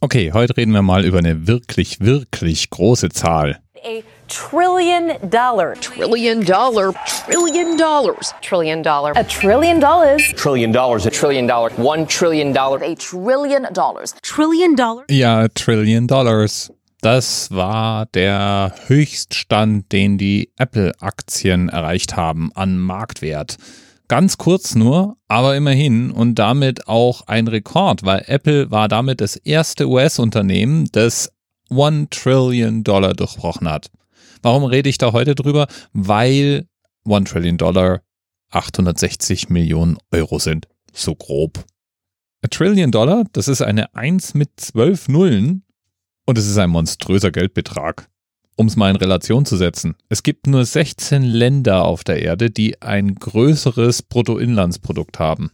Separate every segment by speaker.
Speaker 1: Okay, heute reden wir mal über eine wirklich, wirklich große Zahl.
Speaker 2: A trillion dollar.
Speaker 3: Trillion dollar. Trillion dollars.
Speaker 2: Trillion dollar. A trillion dollars.
Speaker 4: trillion dollars, a trillion dollar, one trillion dollar.
Speaker 2: A trillion dollars. Trillion dollar.
Speaker 1: Ja, Trillion Dollars. Das war der Höchststand, den die Apple-Aktien erreicht haben an Marktwert. Ganz kurz nur, aber immerhin und damit auch ein Rekord, weil Apple war damit das erste US-Unternehmen, das One Trillion Dollar durchbrochen hat. Warum rede ich da heute drüber? Weil One Trillion Dollar 860 Millionen Euro sind. So grob. A Trillion Dollar, das ist eine 1 mit 12 Nullen und es ist ein monströser Geldbetrag. Um es mal in Relation zu setzen. Es gibt nur 16 Länder auf der Erde, die ein größeres Bruttoinlandsprodukt haben.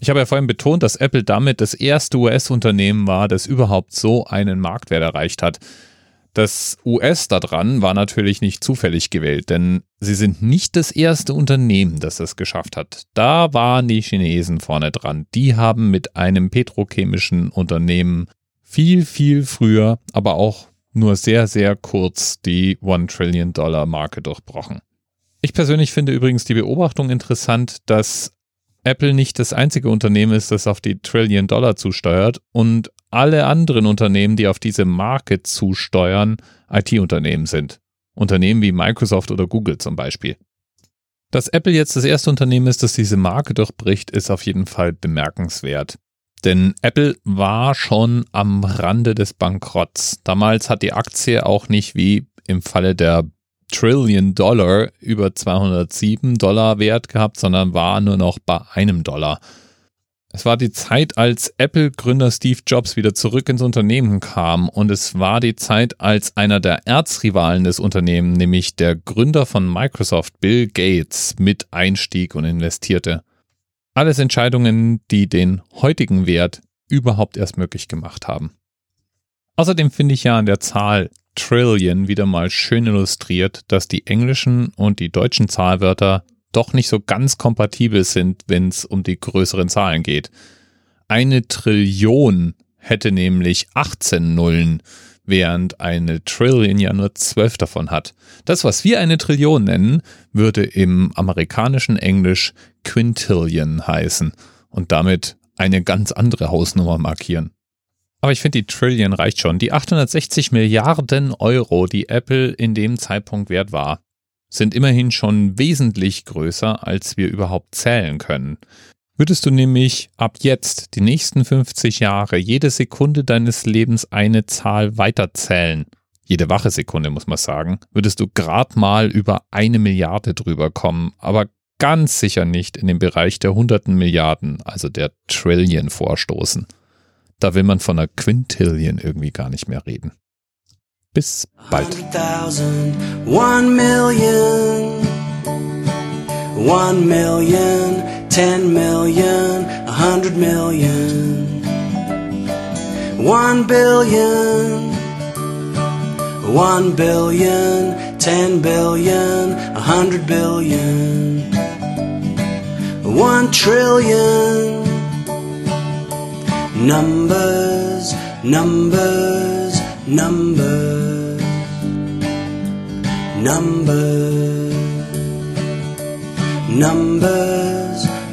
Speaker 1: Ich habe ja vorhin betont, dass Apple damit das erste US-Unternehmen war, das überhaupt so einen Marktwert erreicht hat. Das US daran war natürlich nicht zufällig gewählt, denn sie sind nicht das erste Unternehmen, das das geschafft hat. Da waren die Chinesen vorne dran. Die haben mit einem petrochemischen Unternehmen viel, viel früher, aber auch nur sehr, sehr kurz die One Trillion Dollar Marke durchbrochen. Ich persönlich finde übrigens die Beobachtung interessant, dass Apple nicht das einzige Unternehmen ist, das auf die Trillion Dollar zusteuert und alle anderen Unternehmen, die auf diese Marke zusteuern, IT-Unternehmen sind. Unternehmen wie Microsoft oder Google zum Beispiel. Dass Apple jetzt das erste Unternehmen ist, das diese Marke durchbricht, ist auf jeden Fall bemerkenswert. Denn Apple war schon am Rande des Bankrotts. Damals hat die Aktie auch nicht wie im Falle der Trillion Dollar über 207 Dollar wert gehabt, sondern war nur noch bei einem Dollar. Es war die Zeit, als Apple-Gründer Steve Jobs wieder zurück ins Unternehmen kam und es war die Zeit, als einer der Erzrivalen des Unternehmens, nämlich der Gründer von Microsoft, Bill Gates, mit einstieg und investierte. Alles Entscheidungen, die den heutigen Wert überhaupt erst möglich gemacht haben. Außerdem finde ich ja an der Zahl Trillion wieder mal schön illustriert, dass die englischen und die deutschen Zahlwörter doch nicht so ganz kompatibel sind, wenn es um die größeren Zahlen geht. Eine Trillion hätte nämlich 18 Nullen, während eine Trillion ja nur 12 davon hat. Das, was wir eine Trillion nennen, würde im amerikanischen Englisch Quintillion heißen und damit eine ganz andere Hausnummer markieren. Aber ich finde, die Trillion reicht schon. Die 860 Milliarden Euro, die Apple in dem Zeitpunkt wert war, sind immerhin schon wesentlich größer, als wir überhaupt zählen können. Würdest du nämlich ab jetzt die nächsten 50 Jahre jede Sekunde deines Lebens eine Zahl weiterzählen, jede wache Sekunde muss man sagen, würdest du grad mal über eine Milliarde drüber kommen, aber ganz sicher nicht in den Bereich der hunderten Milliarden, also der Trillion vorstoßen. Da will man von einer Quintillion irgendwie gar nicht mehr reden. Bis bald.
Speaker 5: 100,000, 1 million, 1 million, 10 million, 100 million, 1 billion, 1 billion, 10 billion, 100 billion, 1 trillion. Numbers, numbers, numbers, numbers, numbers,